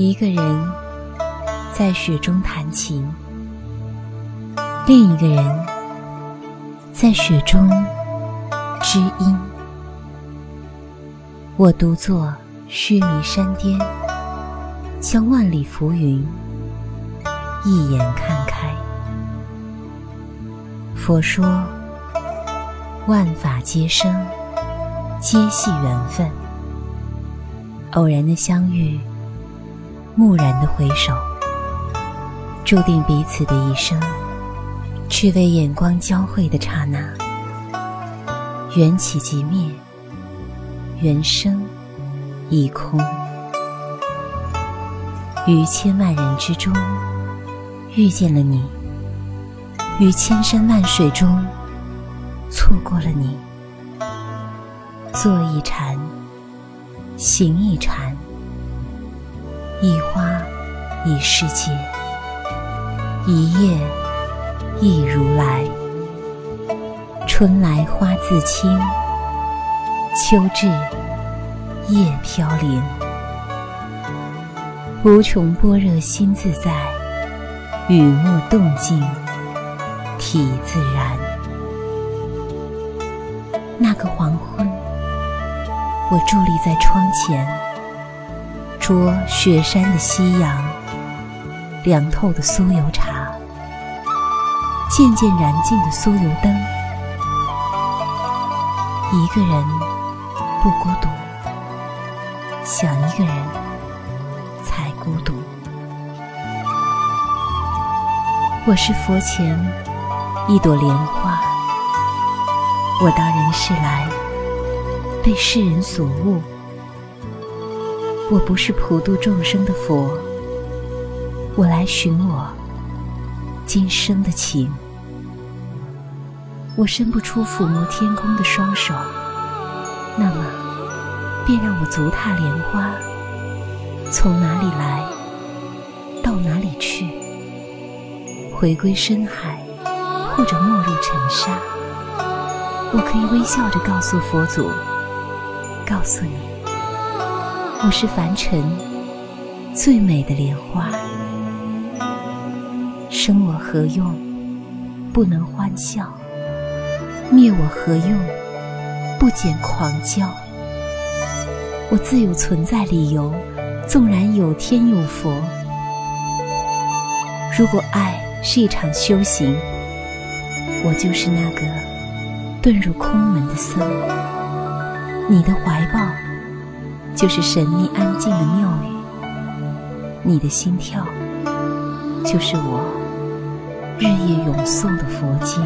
一个人在雪中弹琴，另一个人在雪中知音。我独坐须弥山巅，将万里浮云一眼看开。佛说：万法皆生，皆系缘分。偶然的相遇，蓦然的回首，注定彼此的一生，只为眼光交汇的刹那，缘起即灭。缘生已空，于千万人之中遇见了你，于千山万水中错过了你。坐一禅，行一禅，一花一世界，一叶一如来。春来花自青。秋至，叶飘零。无穷般若心自在，雨墨动静体自然。那个黄昏，我伫立在窗前，酌雪山的夕阳，凉透的酥油茶，渐渐燃尽的酥油灯，一个人。不孤独，想一个人才孤独。我是佛前一朵莲花，我到人世来被世人所误。我不是普度众生的佛，我来寻我今生的情。我伸不出抚摸天空的双手。那么，便让我足踏莲花，从哪里来，到哪里去，回归深海，或者没入尘沙。我可以微笑着告诉佛祖，告诉你，我是凡尘最美的莲花。生我何用？不能欢笑；灭我何用？不减狂骄，我自有存在理由。纵然有天有佛，如果爱是一场修行，我就是那个遁入空门的僧。你的怀抱就是神秘安静的庙宇，你的心跳就是我日夜咏诵的佛经。